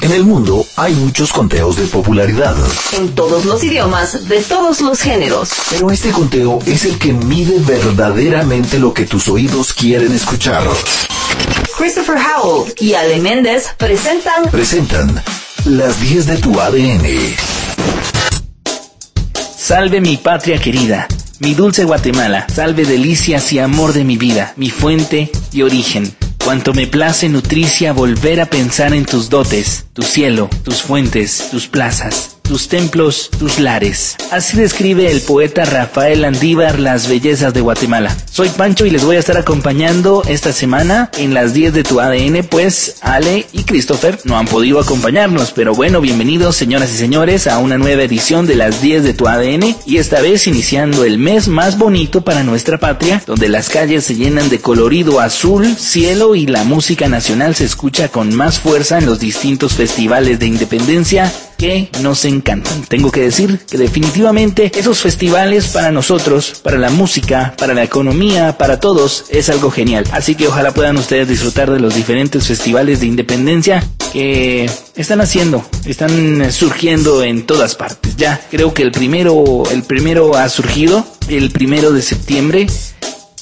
En el mundo hay muchos conteos de popularidad. En todos los idiomas, de todos los géneros. Pero este conteo es el que mide verdaderamente lo que tus oídos quieren escuchar. Christopher Howell y Ale Méndez presentan... Presentan las 10 de tu ADN. Salve mi patria querida, mi dulce Guatemala, salve delicias y amor de mi vida, mi fuente y origen. Cuanto me place nutricia volver a pensar en tus dotes, tu cielo, tus fuentes, tus plazas tus templos, tus lares. Así describe el poeta Rafael Andívar las bellezas de Guatemala. Soy Pancho y les voy a estar acompañando esta semana en las 10 de tu ADN, pues Ale y Christopher no han podido acompañarnos, pero bueno, bienvenidos señoras y señores a una nueva edición de las 10 de tu ADN y esta vez iniciando el mes más bonito para nuestra patria, donde las calles se llenan de colorido azul, cielo y la música nacional se escucha con más fuerza en los distintos festivales de independencia que nos encantan. Tengo que decir que definitivamente esos festivales para nosotros, para la música, para la economía, para todos, es algo genial. Así que ojalá puedan ustedes disfrutar de los diferentes festivales de independencia que están haciendo, están surgiendo en todas partes. Ya creo que el primero, el primero ha surgido el primero de septiembre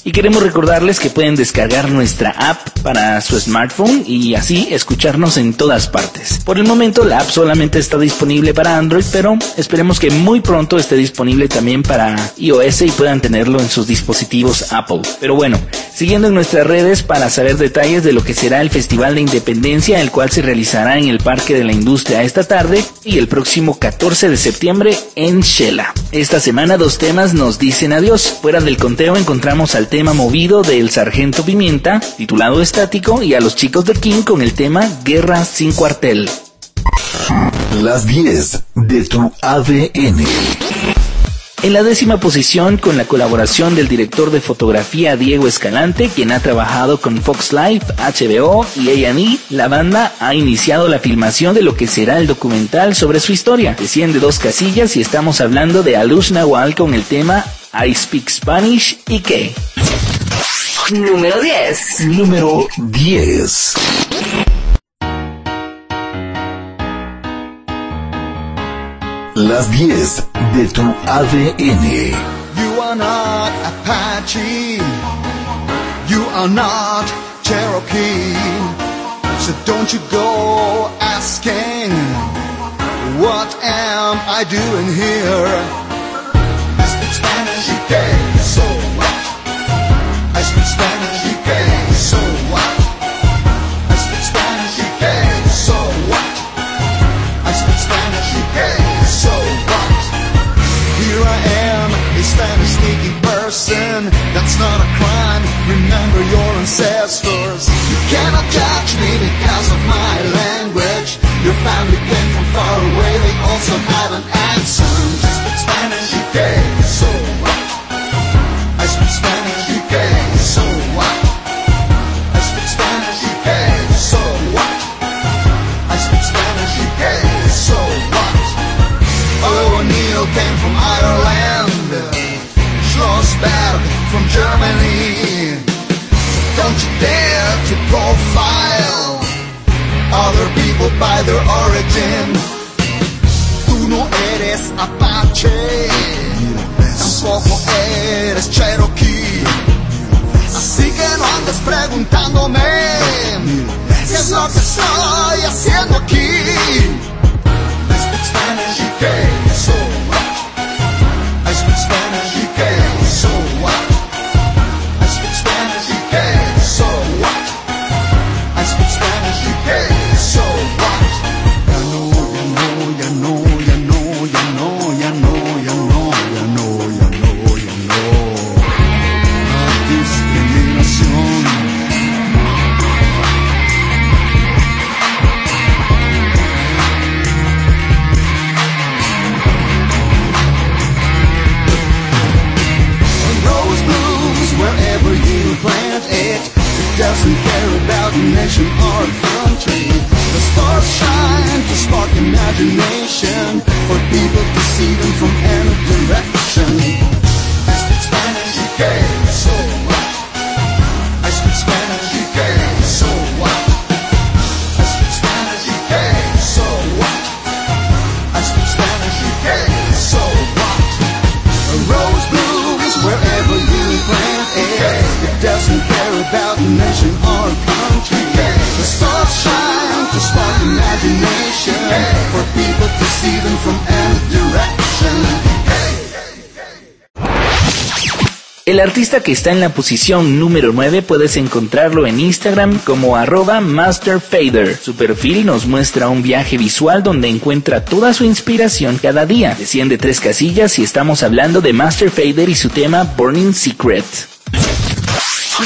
y queremos recordarles que pueden descargar nuestra app para su smartphone y así escucharnos en todas partes. Por el momento la app solamente está disponible para Android, pero esperemos que muy pronto esté disponible también para iOS y puedan tenerlo en sus dispositivos Apple. Pero bueno, siguiendo en nuestras redes para saber detalles de lo que será el Festival de Independencia, el cual se realizará en el Parque de la Industria esta tarde y el próximo 14 de septiembre en Shela. Esta semana dos temas nos dicen adiós. Fuera del conteo encontramos al tema movido del Sargento Pimienta, titulado Estático, y a los chicos de King con el tema Guerra sin cuartel. Las 10 de tu ADN. En la décima posición, con la colaboración del director de fotografía Diego Escalante, quien ha trabajado con Fox Life, HBO y A&E, la banda ha iniciado la filmación de lo que será el documental sobre su historia. Desciende dos casillas y estamos hablando de Aluz Nahual con el tema I Speak Spanish y qué. Número 10. Número 10. Las 10 de tu ADN. You are not Apache. You are not Cherokee. So don't you go asking, what am I doing here? I speak Spanish, okay, so what? I speak Spanish, okay, so what? That's not a crime. Remember your ancestors. You cannot judge me because of my language. Your family came from far away. They also by their origin. Tú no eres Apache, tampoco eres Cherokee. Así que no andes preguntándome qué es lo que estoy haciendo aquí. Doesn't care about a nation or a country. The stars shine to spark imagination for people to see them from any direction. Artista que está en la posición número 9 puedes encontrarlo en Instagram como arroba masterfader. Su perfil nos muestra un viaje visual donde encuentra toda su inspiración cada día. Desciende tres casillas y estamos hablando de Master Fader y su tema Burning Secret.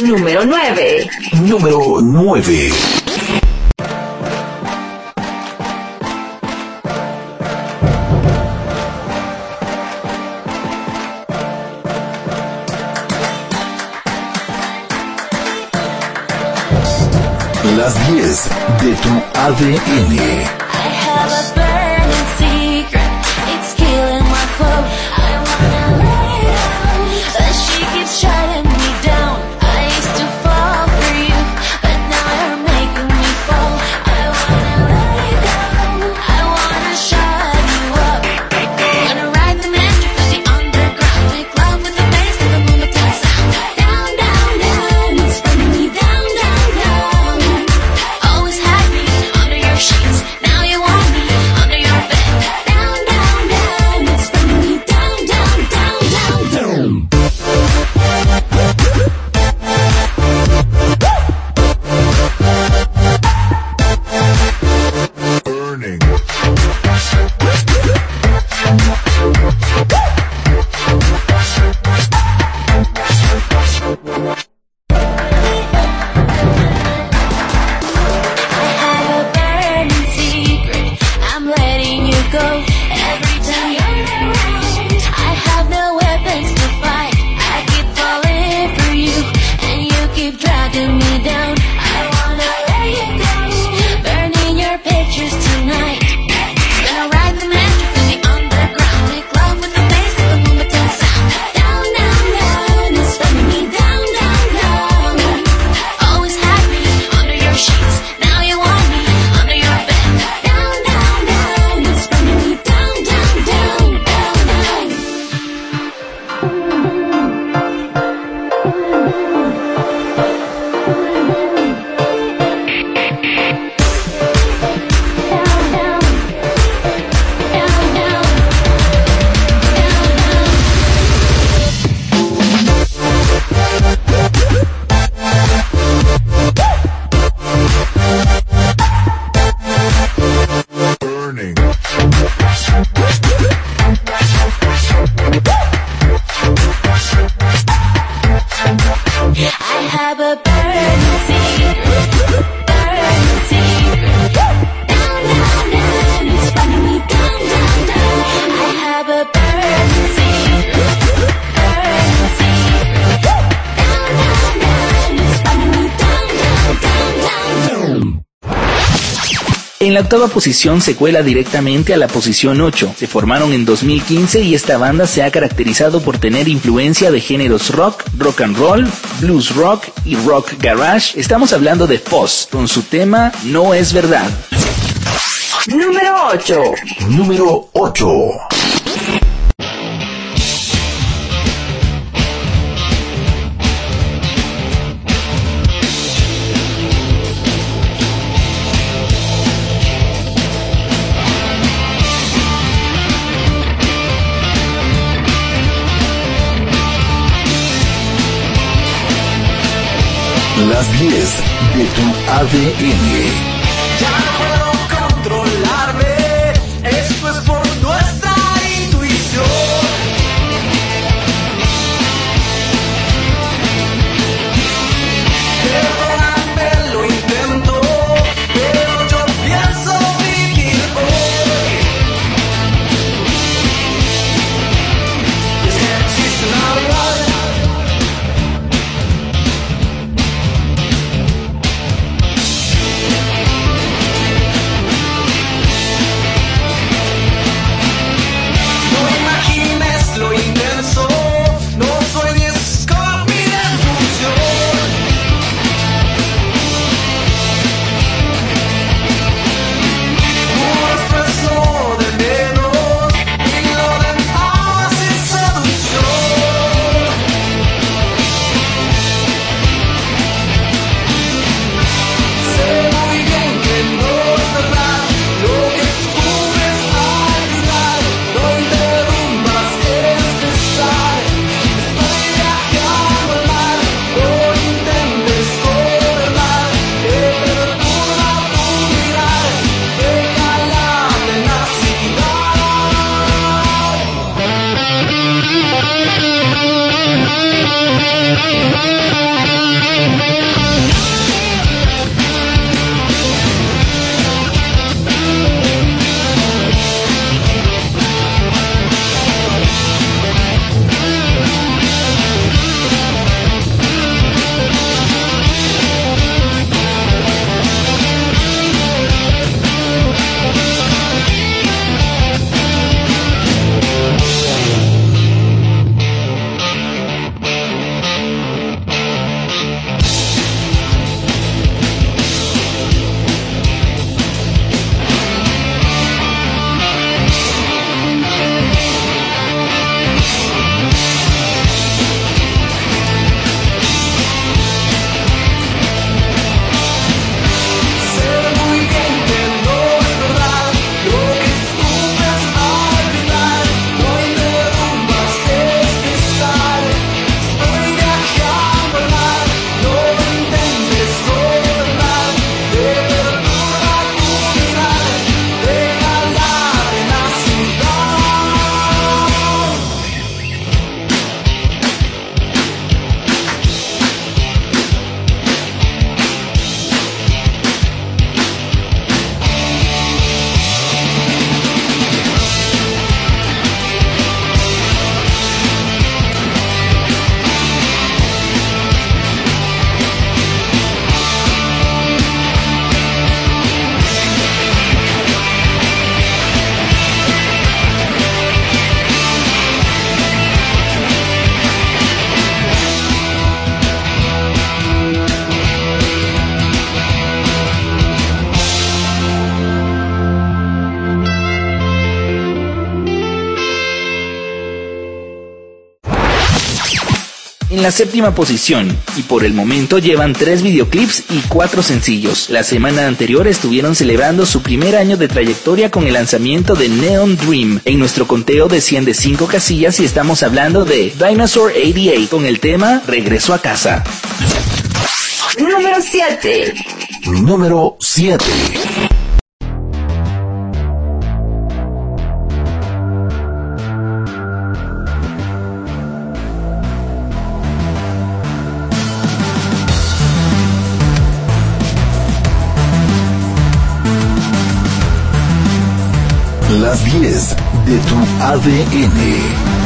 Número 9. Número 9. Las 10 de tu ADN. Octava posición se cuela directamente a la posición 8. Se formaron en 2015 y esta banda se ha caracterizado por tener influencia de géneros rock, rock and roll, blues rock y rock garage. Estamos hablando de Foss con su tema No es verdad. Número 8. Número 8. Las 10 de tu ADN. En la séptima posición y por el momento llevan tres videoclips y cuatro sencillos. La semana anterior estuvieron celebrando su primer año de trayectoria con el lanzamiento de Neon Dream. En nuestro conteo desciende cinco casillas y estamos hablando de Dinosaur 88 con el tema Regreso a casa. Número 7. Número 7. Las 10 de tu ADN.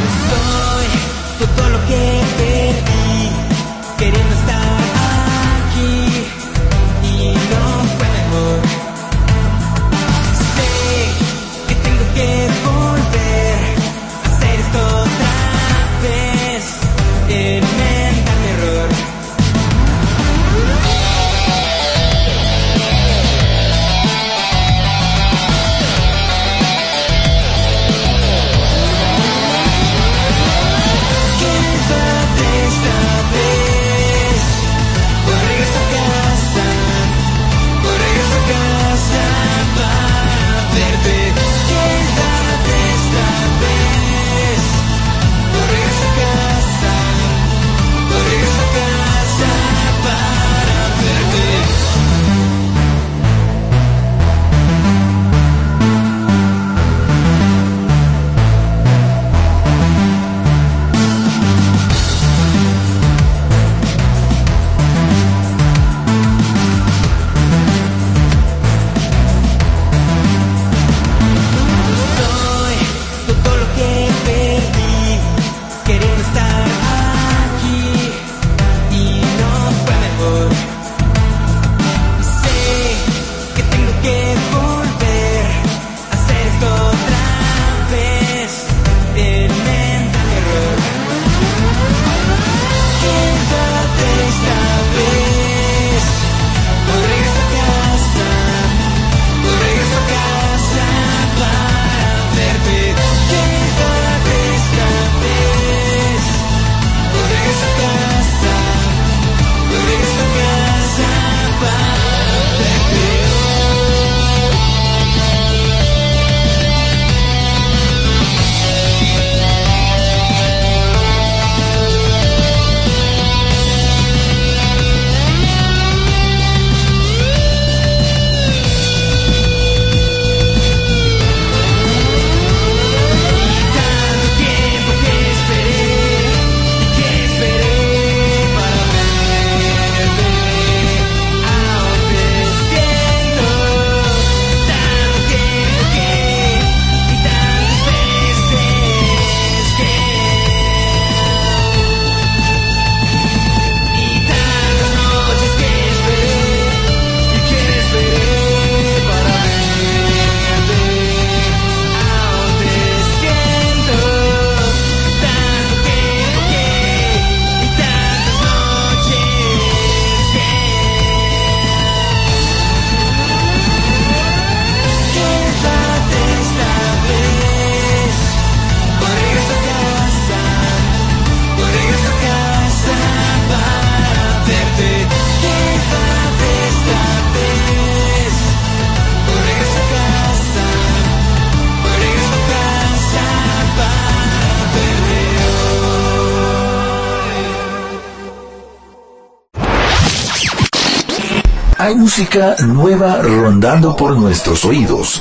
Música nueva rondando por nuestros oídos.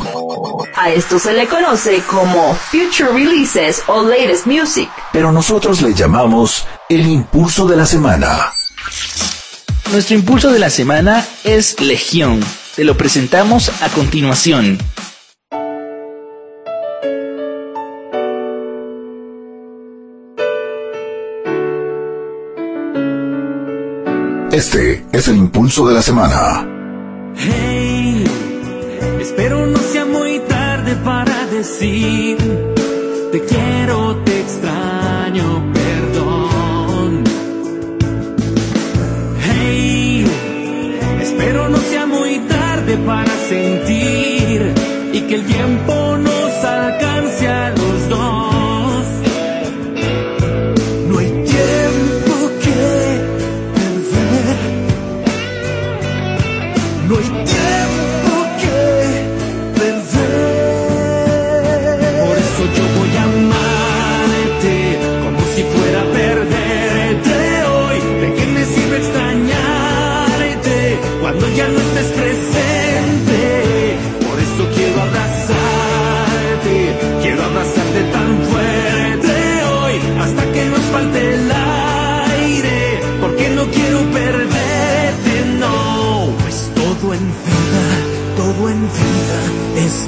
A esto se le conoce como Future Releases o Latest Music. pero nosotros le llamamos el impulso de la semana. Nuestro impulso de la semana es Legión. Te lo presentamos a continuación. Este es el impulso de la semana. Hey, espero no sea muy tarde para decir te quiero, te extraño, perdón. Hey, espero no sea muy tarde para sentir y que el tiempo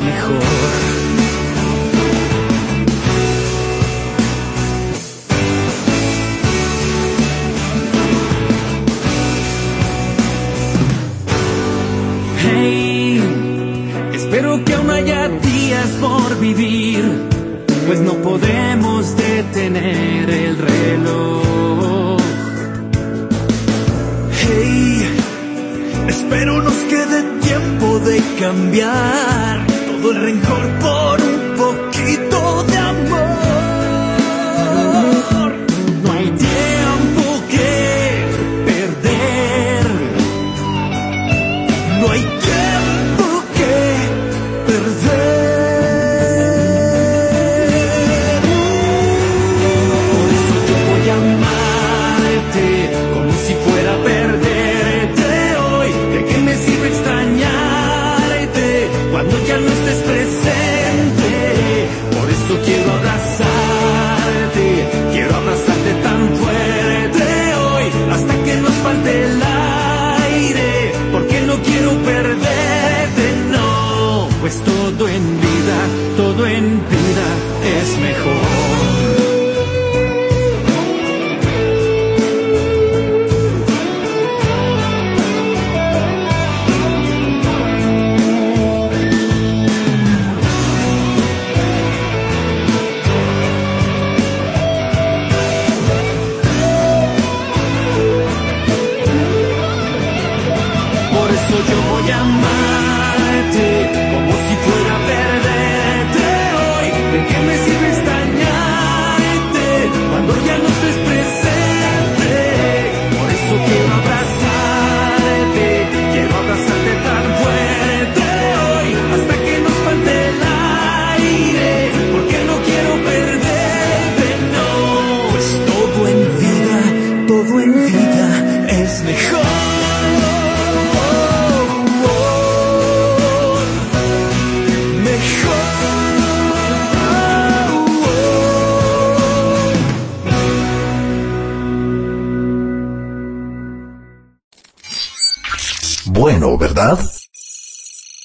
mejor. Espero que aún haya días por vivir, pues no podemos detener el reloj. Hey, espero nos quede tiempo de cambiar el rencor por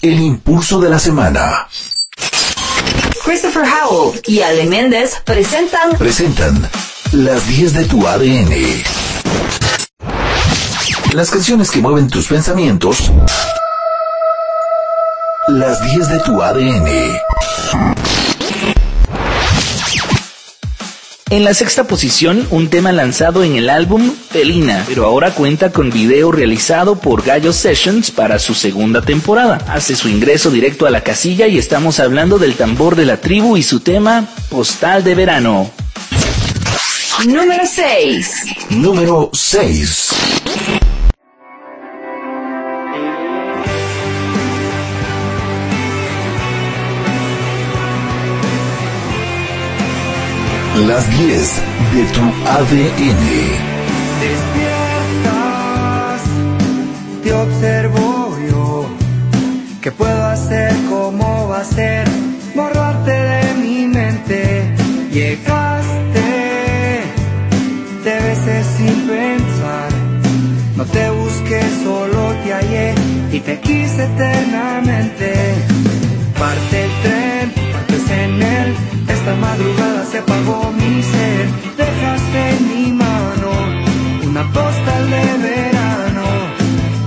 El impulso de la semana. Christopher Howell y Ale Méndez presentan. Presentan las 10 de tu ADN. Las canciones que mueven tus pensamientos. Las 10 de tu ADN. En la sexta posición, un tema lanzado en el álbum Felina, pero ahora cuenta con video realizado por Gallo Sessions para su segunda temporada. Hace su ingreso directo a la casilla y estamos hablando del tambor de la tribu y su tema Postal de Verano. Número 6. Número 6. Las 10 de tu ADN. Despiertas, te observo yo. ¿Qué puedo hacer? ¿Cómo va a ser? Borrarte de mi mente. Llegaste, te besé sin pensar. No te busqué, solo te hallé y te quise eternamente. Parte el tren, partes en él esta madrugada se apagó mi ser, dejaste en mi mano una postal de verano.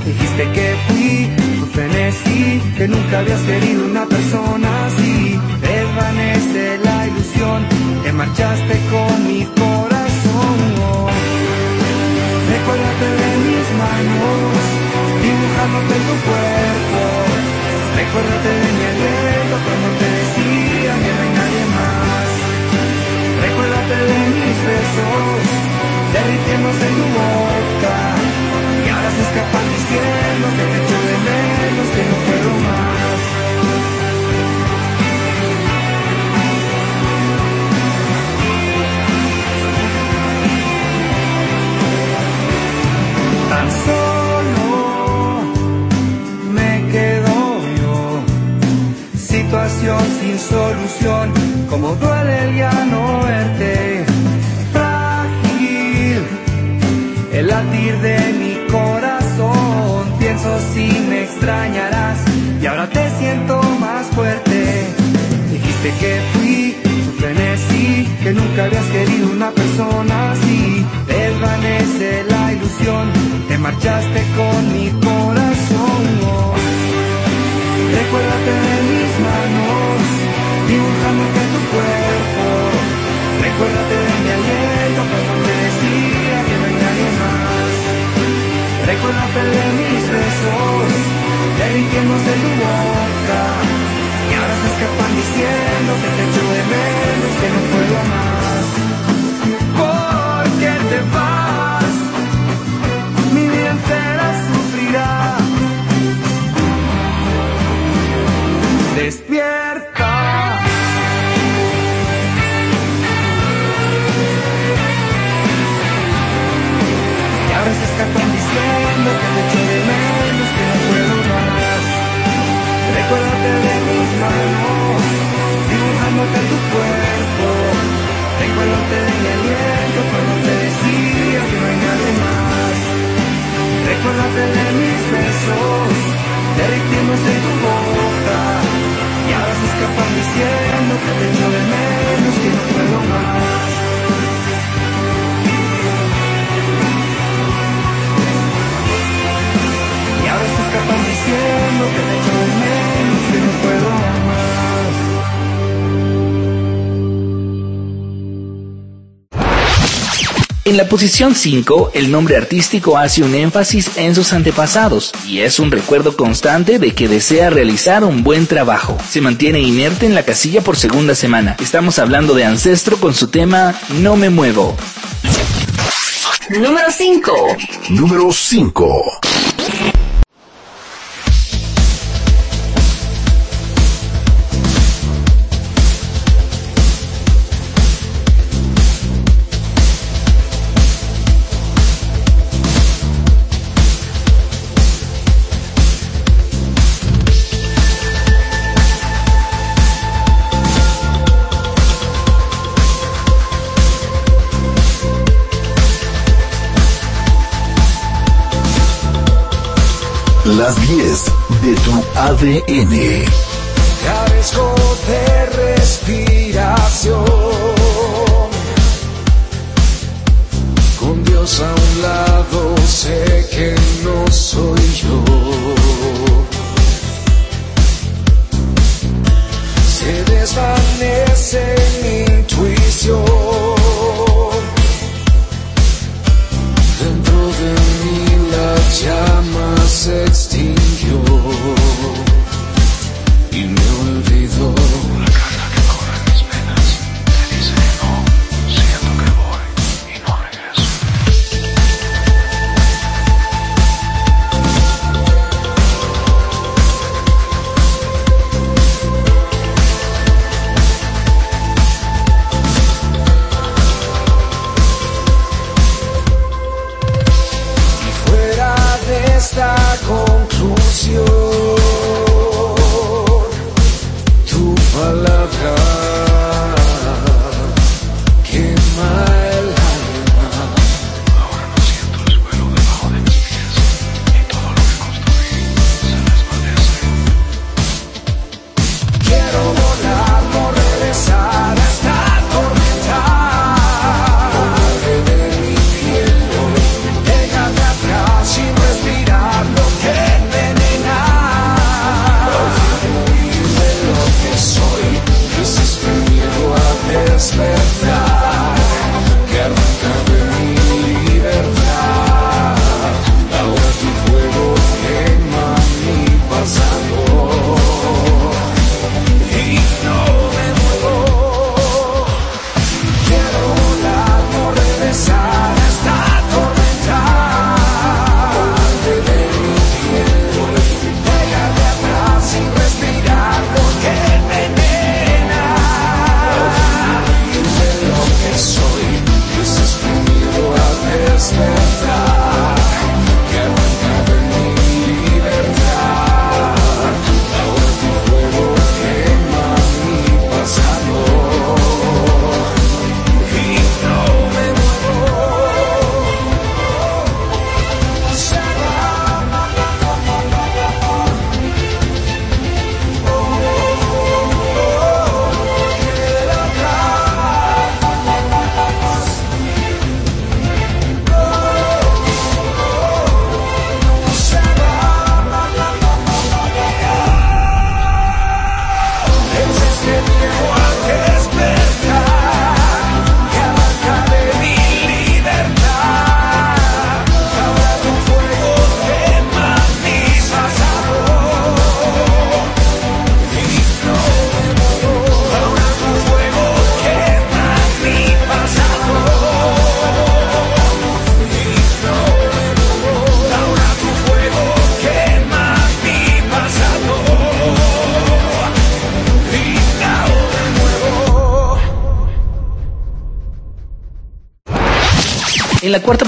Dijiste que fui tu frenesí, que nunca habías querido una persona así. Desvanece la ilusión, te marchaste con mi corazón. Recuérdate de mis manos, dibujándote tu cuerpo. Recuérdate de mi aliento cuando te de mis besos, derritiéndose en tu boca. Y ahora se escapan diciendo que te echo de menos, que no puedo más. Sin solución, como duele el ya no verte. latir de mi corazón. Pienso si me extrañarás y y ahora te siento más fuerte. Dijiste que fui tu frenesí, que nunca habías querido una persona así. Desvanece la ilusión, te marchaste con mi corazón. Recuérdate de mis manos, dibujándote tu cuerpo. Recuérdate de mi aliento cuando te decía que no hay nadie más. Recuérdate de mis besos, derritiéndose tu boca. Y ahora se escapan diciendo que te echo de menos, que no puedo más. ¿Por qué te vas? Mi vida entera sufrirá. Despierta. Que te echo de menos, que no puedo más. Recuérdate de mis manos, dibujándote tu cuerpo. Recuérdate de mi aliento cuando te decía que no hay nadie más. Recuérdate de mis besos, derritiéndose en tu boca. Y ahora se escapan diciendo que te echo de menos, que no puedo más. Escapan diciendo que te echo de menos, que no puedo más. En la posición 5, el nombre artístico hace un énfasis en sus antepasados y es un recuerdo constante de que desea realizar un buen trabajo. Se mantiene inerte en la casilla por segunda semana. Estamos hablando de Ancestro con su tema No me muevo. Número 5. Número 5. ADN. Esta conclusión, tu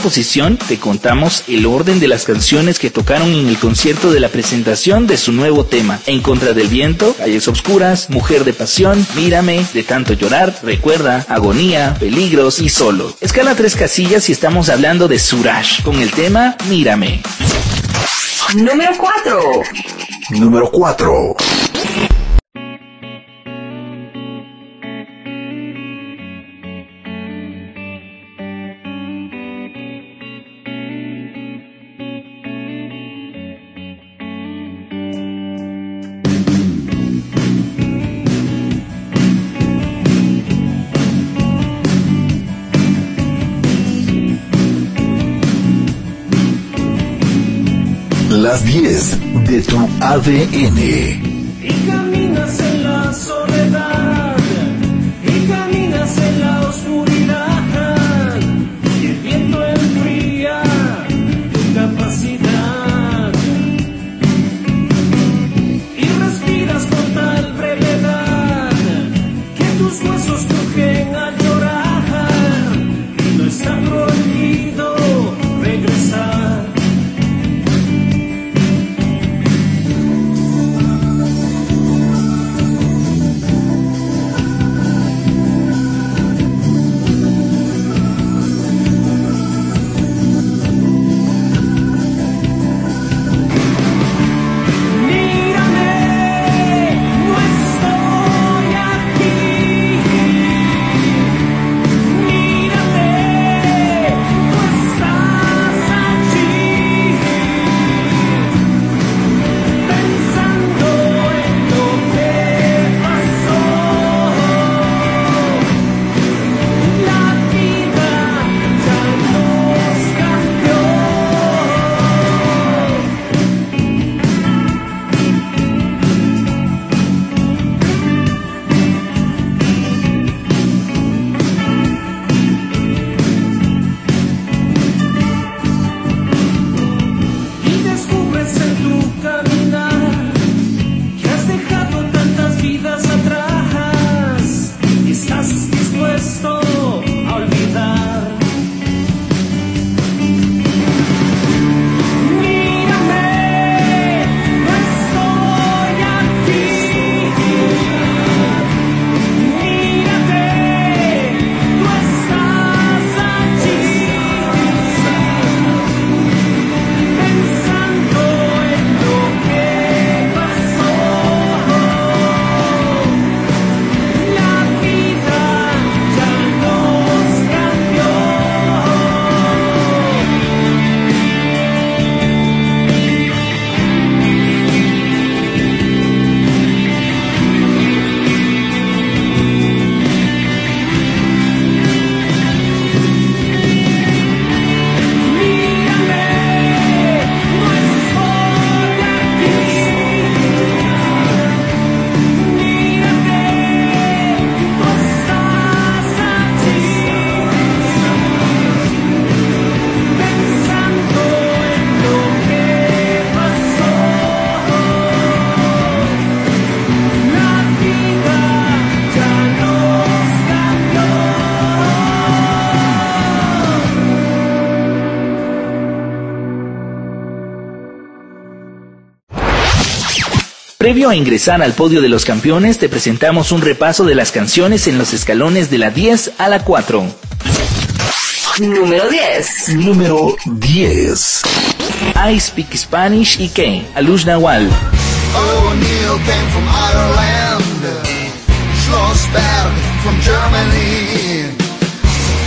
posición te contamos el orden de las canciones que tocaron en el concierto de la presentación de su nuevo tema, En contra del viento, Calles Obscuras, Mujer de Pasión, Mírame, De tanto llorar, Recuerda, Agonía, Peligros y Solo. Escala tres casillas y estamos hablando de Suraj con el tema Mírame. Número 4. Número 4. Las 10 de tu ADN. Previo a ingresar al podio de los campeones, te presentamos un repaso de las canciones en los escalones de la 10 a la 4. Número 10. Número 10. I Speak Spanish y K, Alush Nawal. O'Neill came from Ireland, Schlossberg from Germany.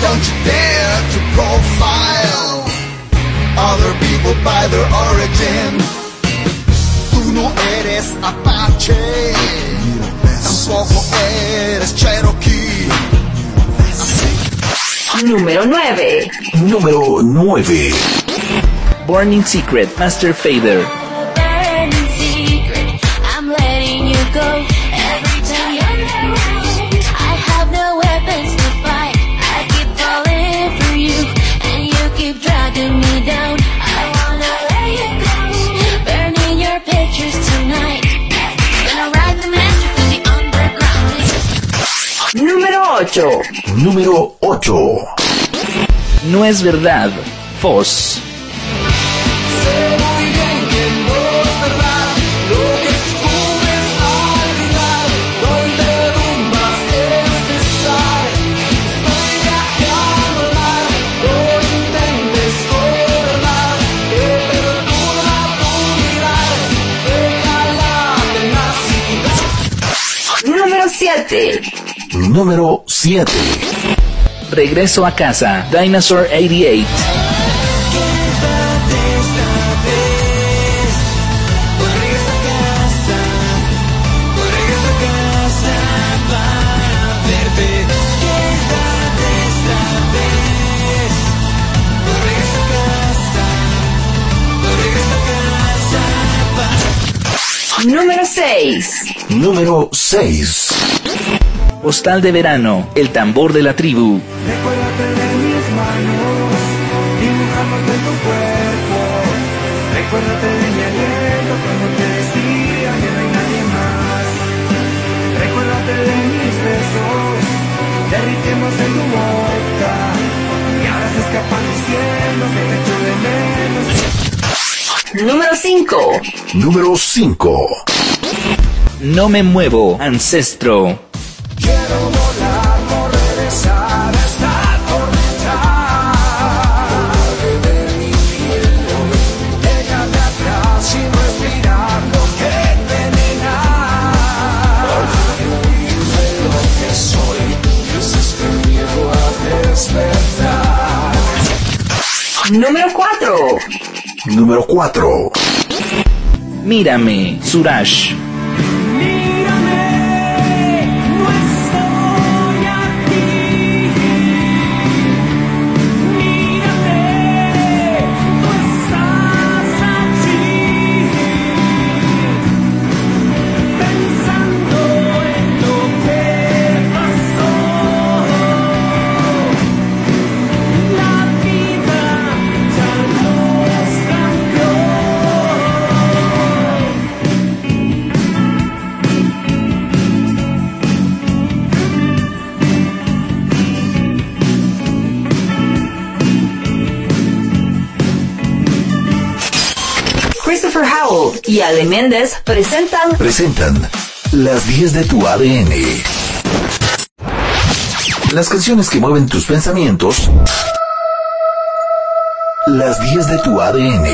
Don't you dare to profile other people by their origin. Tú no eres Apache, tampoco eres Cherokee. Número 9. Número 9. Burning Secret, Master Fader. 8. Número 8. No es verdad. Tenacidad. Número 7. Número 7. Regreso a casa. Dinosaur 88. Quédate esta vez. Hoy regresa a casa. Hoy regresa a casa para verte. Quédate esta vez. Hoy regresa a casa. Hoy regresa a casa para Número 6. Número 6. Postal de verano. El tambor de la tribu. Recuérdate de mis manos, dibujándote en tu cuerpo. Recuérdate de mi aliento cuando te decía que no hay nadie más. Recuérdate de mis besos, derritiéndose en tu boca. Y ahora se escapan diciendo que te echo de menos. Número 5. Número 5. No me muevo. Ancestro. Número 4. Número 4. Mírame. Suraj. Y Ale Méndez presentan Presentan las 10 de tu ADN. Las canciones que mueven tus pensamientos. Las 10 de tu ADN.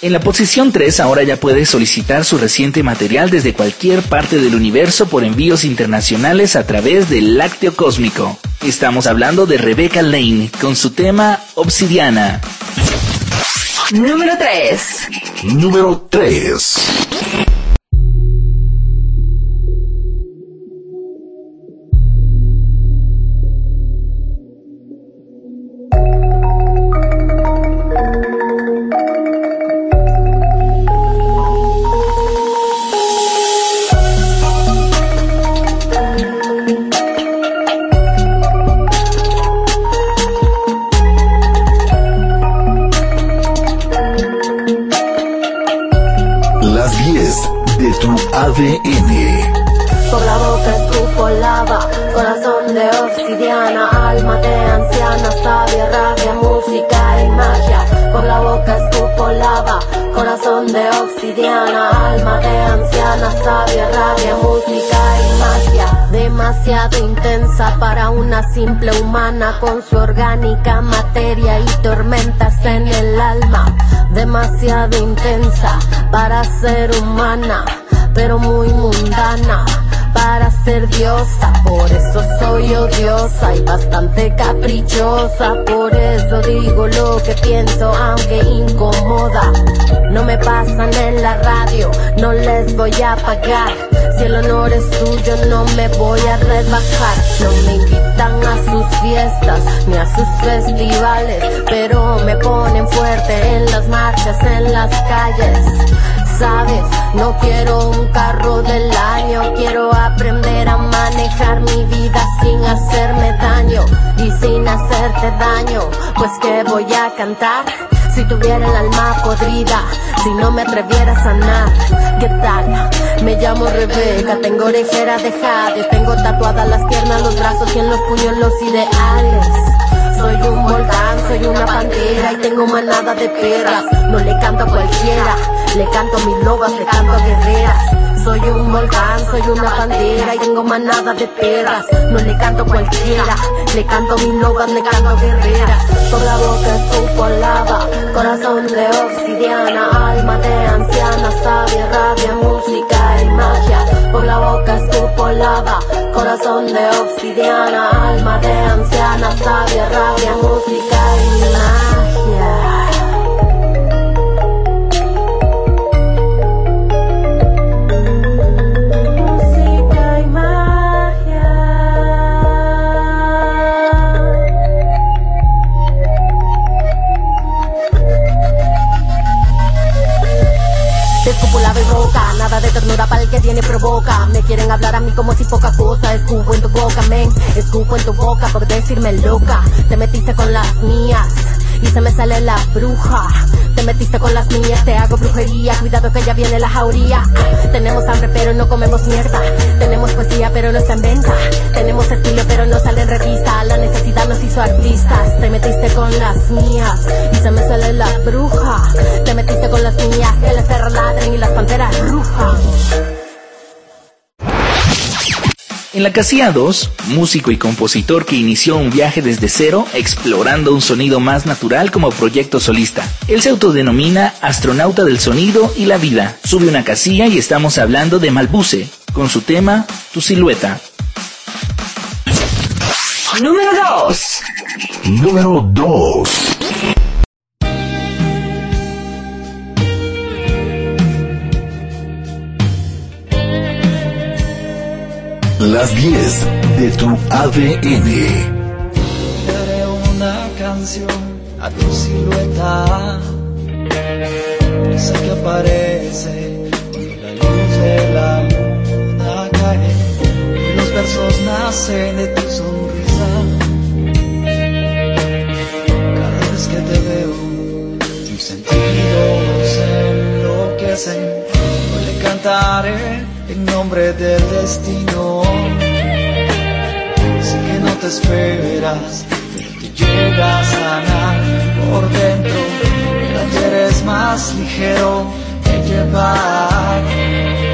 En la posición 3 ahora ya puedes solicitar su reciente material desde cualquier parte del universo por envíos internacionales a través del lácteo cósmico. Estamos hablando de Rebecca Lane con su tema Obsidiana. Número 3. Número 3. ADN. Por la boca escupo lava, corazón de obsidiana, alma de anciana, sabia, rabia, música y magia. Por la boca escupo lava, corazón de obsidiana, alma de anciana, sabia, rabia, música y magia. Demasiado intensa para una simple humana con su orgánica materia y tormentas en el alma. Demasiado intensa para ser humana, pero muy mundana para ser diosa, por eso soy odiosa y bastante caprichosa, por eso digo lo que pienso aunque incomoda. No me pasan en la radio, no les voy a pagar. Si el honor es suyo no me voy a rebajar. No me invitan a sus fiestas ni a sus festivales, pero me ponen fuerte en las marchas, en las calles sabes, no quiero un carro del año, quiero aprender a manejar mi vida sin hacerme daño y sin hacerte daño, pues que voy a cantar Si tuviera el alma podrida, si no me atreviera a sanar, ¿qué tal? Me llamo Rebeca, tengo orejera de jade, tengo tatuadas las piernas, los brazos y en los puños los ideales. Soy un volcán, soy una pantera y tengo manada de perras. No le canto a cualquiera, le canto a mis lobas, le canto a guerreras. Soy un volcán, soy una pantera y tengo manada de perras. No le canto cualquiera, le canto a mis lobas, le canto a guerreras. Por la boca escupo lava, corazón de obsidiana, alma de anciana, sabia, rabia, música y magia. Por la boca escupo lava, corazón de obsidiana, alma de anciana, sabia, rabia, música y magia. Escupo la roca, nada de ternura para el que tiene provoca. Me quieren hablar a mí como si poca cosa. Escupo en tu boca, men. Escupo en tu boca por decirme loca. Te metiste con las mías y se me sale la bruja. Te metiste con las mías, te hago brujería. Cuidado que ya viene la jauría. Tenemos hambre, pero no comemos mierda. Tenemos poesía, pero no está en venta. Tenemos estilo, pero no sale en revista. La necesidad nos hizo artistas. Te metiste con las mías y se me sale la bruja. Te metiste con las mías, que las perras ladren y las panteras rujan. En la casilla 2, músico y compositor que inició un viaje desde cero explorando un sonido más natural como proyecto solista. Él se autodenomina astronauta del sonido y la vida. Sube una casilla y estamos hablando de Malbuce, con su tema Tu silueta. Número 2. Número 2. Las 10 de tu ADN. Daré una canción a tu silueta, esa que aparece cuando la luz de la luna cae y los versos nacen de tu sonrisa. Cada vez que te veo, tus sentidos enloquecen. Hoy le cantaré en nombre del destino. Sé que no te esperas, pero te llega a sanar por dentro. El ayer es más ligero que llevar.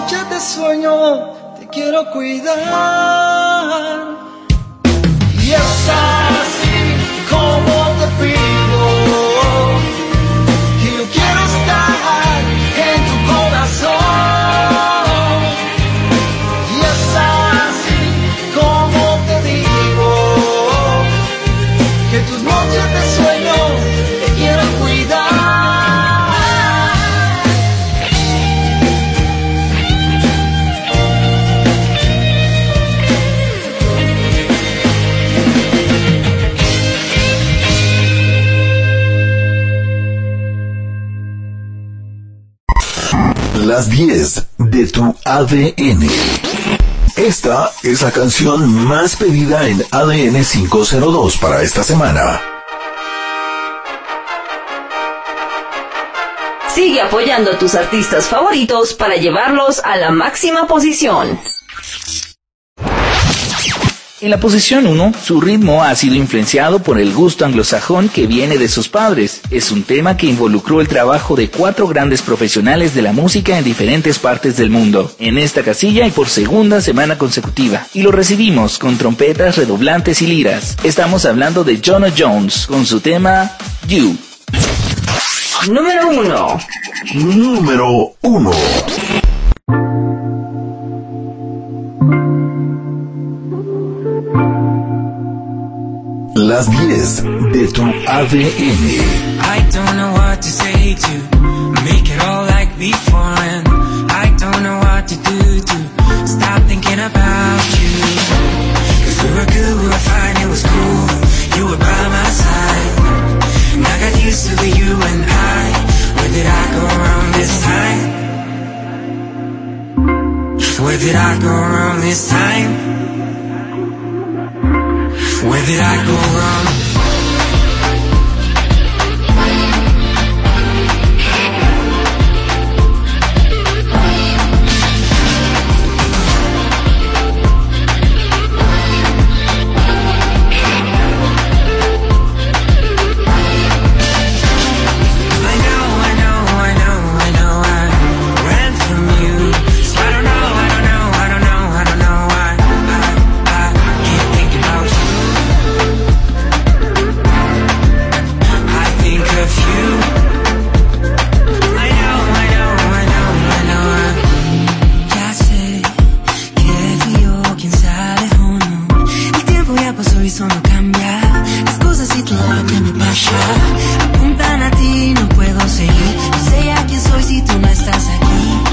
Noches de sueño te quiero cuidar? Y es Las 10 de tu ADN. Esta es la canción más pedida en ADN 502 para esta semana. Sigue apoyando a tus artistas favoritos para llevarlos a la máxima posición. En la posición 1, su ritmo ha sido influenciado por el gusto anglosajón que viene de sus padres. Es un tema que involucró el trabajo de cuatro grandes profesionales de la música en diferentes partes del mundo, en esta casilla y por segunda semana consecutiva. Y lo recibimos con trompetas, redoblantes y liras. Estamos hablando de Jonah Jones con su tema You. Número 1. Número 1. Las 10 de tu ADN. I don't know what to say to make it all like before and I don't know what to do to stop thinking about you Cause we were good, we were fine, it was cool You were by my side And I got used to the you and I Where did I go wrong this time? Where did I go wrong this time? Where did I go wrong? Eso no cambia. Las cosas y todo lo que me pasa. Apuntan a ti, no puedo seguir. No sé ya quién soy si tú no estás aquí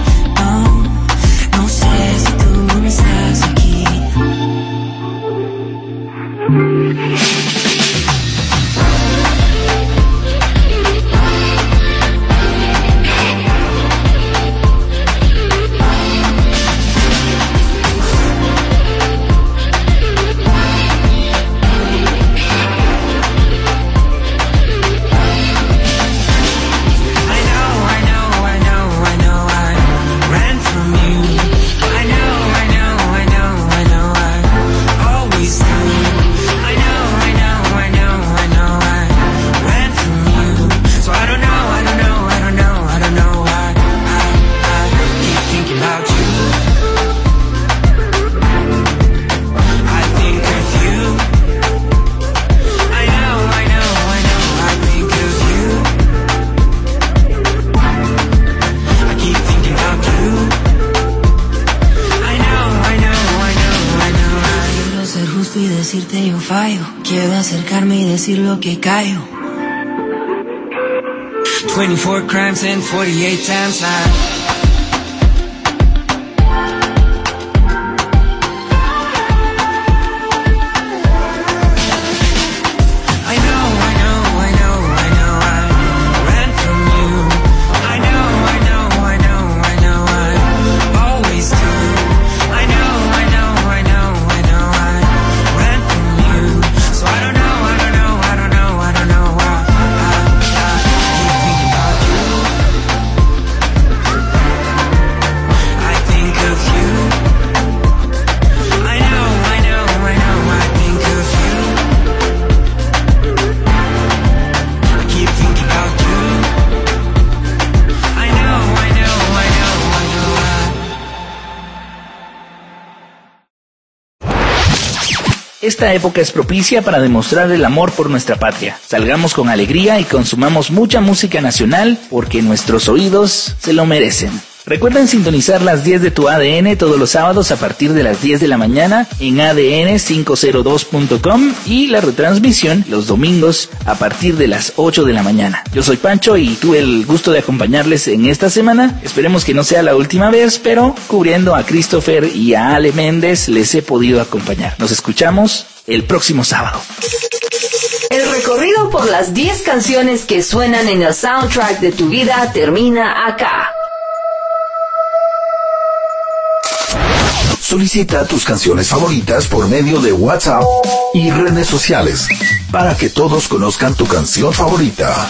que callo. 24 crimes and 48 times I Esta época es propicia para demostrar el amor por nuestra patria. Salgamos con alegría y consumamos mucha música nacional porque nuestros oídos se lo merecen. Recuerden sintonizar las 10 de tu ADN todos los sábados a partir de las 10 de la mañana en adn502.com y la retransmisión los domingos a partir de las 8 de la mañana. Yo soy Pancho y tuve el gusto de acompañarles en esta semana. Esperemos que no sea la última vez, pero cubriendo a Christopher y a Ale Méndez les he podido acompañar. Nos escuchamos el próximo sábado. El recorrido por las 10 canciones que suenan en el soundtrack de tu vida termina acá. Solicita tus canciones favoritas por medio de WhatsApp y redes sociales para que todos conozcan tu canción favorita.